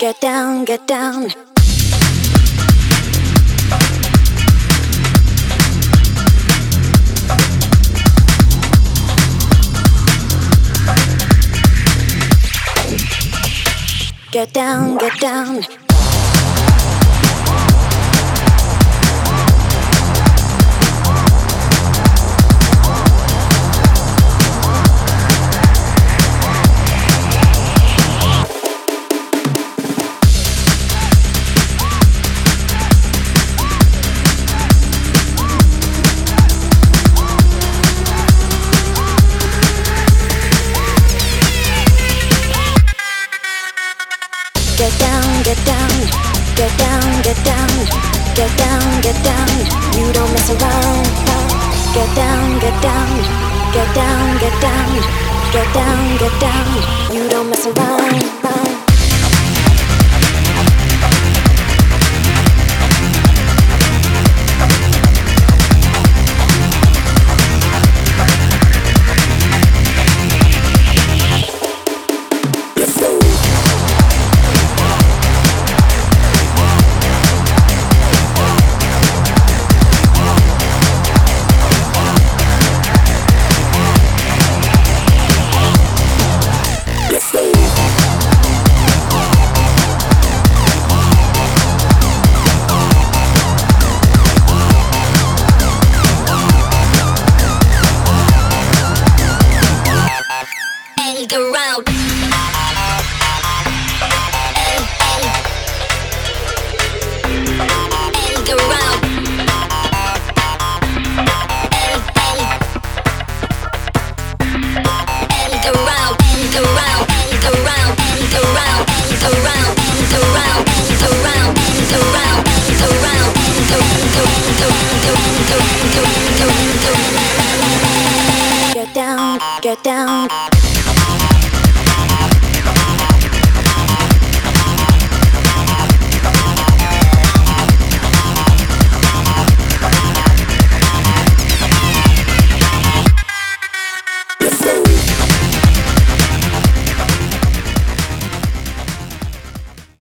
Get down, get down. Get down, get down. Get down, get down, get down, get down. You don't mess around. Get down, get down, get down, get down, get down, get down. You don't mess around. Get down.